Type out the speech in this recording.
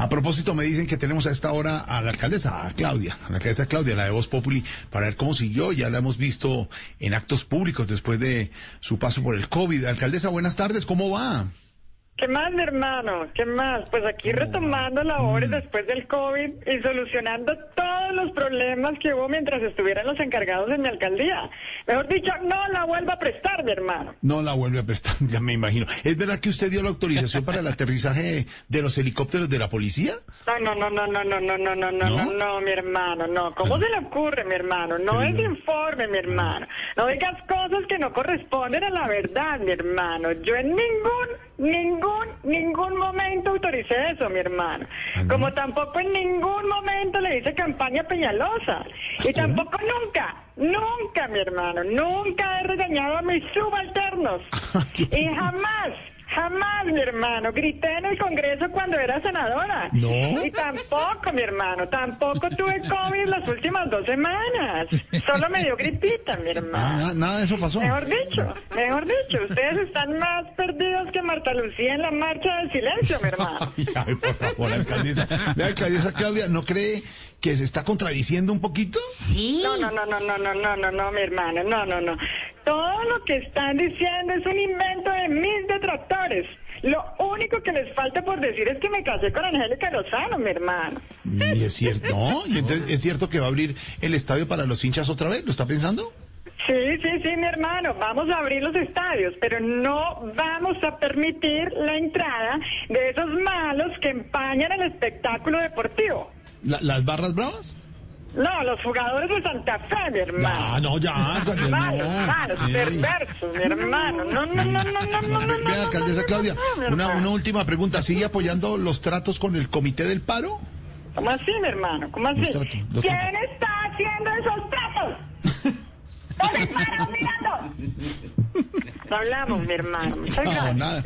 A propósito, me dicen que tenemos a esta hora a la alcaldesa, a Claudia, a la alcaldesa Claudia, la de Voz Populi, para ver cómo siguió. Ya la hemos visto en actos públicos después de su paso por el COVID. Alcaldesa, buenas tardes, ¿cómo va? ¿Qué más, mi hermano? ¿Qué más? Pues aquí retomando labores Mm. después del COVID y solucionando todos los problemas que hubo mientras estuvieran los encargados en mi alcaldía. Mejor dicho, no la vuelva a prestar, mi hermano. No la vuelve a prestar, ya me imagino. ¿Es verdad que usted dio la autorización para el aterrizaje de los helicópteros de la policía? No, no, no, no, no, no, no, no, no, no, no, no, mi hermano, no. ¿Cómo se le ocurre, mi hermano? No es informe, mi hermano. No digas cosas que no corresponden a la verdad, mi hermano. Yo en ningún, ningún, ningún momento autoricé eso, mi hermano. ¿Ah, no? Como tampoco en ningún momento le hice campaña Peñalosa. Y tampoco nunca, nunca, mi hermano, nunca he regañado a mis subalternos. Y jamás, jamás, mi hermano, grité en el Congreso cuando era senadora. No. Y tampoco, mi hermano, tampoco tuve COVID las últimas dos semanas. Solo me dio gripita, mi Ah, hermano. nada, nada de eso pasó. Mejor dicho, mejor dicho, ustedes están más perdidos que Marta Lucía en la marcha del silencio, mi hermano. Ay, por favor, alcaldesa. Vea, alcaldesa Claudia, ¿no cree que se está contradiciendo un poquito? Sí. No, no, no, no, no, no, no, no, no, mi hermano, no, no, no. Todo lo que están diciendo es un invento de mis detractores. Lo único que les falta por decir es que me casé con Angélica Lozano, mi hermano. Y es cierto, ¿no? Y entonces, ¿es cierto que va a abrir el estadio para los hinchas otra vez? ¿Lo está pensando? Sí, sí, sí, mi hermano, vamos a abrir los estadios, pero no vamos a permitir la entrada de esos malos que empañan el espectáculo deportivo. ¿La- ¿Las barras bravas? No, los jugadores de Santa Fe, mi hermano. No, no, ya, alcaldesa, Malos, no. malos, Ey. perversos, mi hermano. No, no, no, no, no, no, no, Vea, alcaldesa Claudia, una, última pregunta. ¿Sigue apoyando los tratos con el Comité del Paro? ¿Cómo así, mi hermano? ¿Cómo así? Los tratos, los ¿Quién está haciendo esos tratos? ¿Dónde están mirando? No hablamos, mi hermano. No, nada.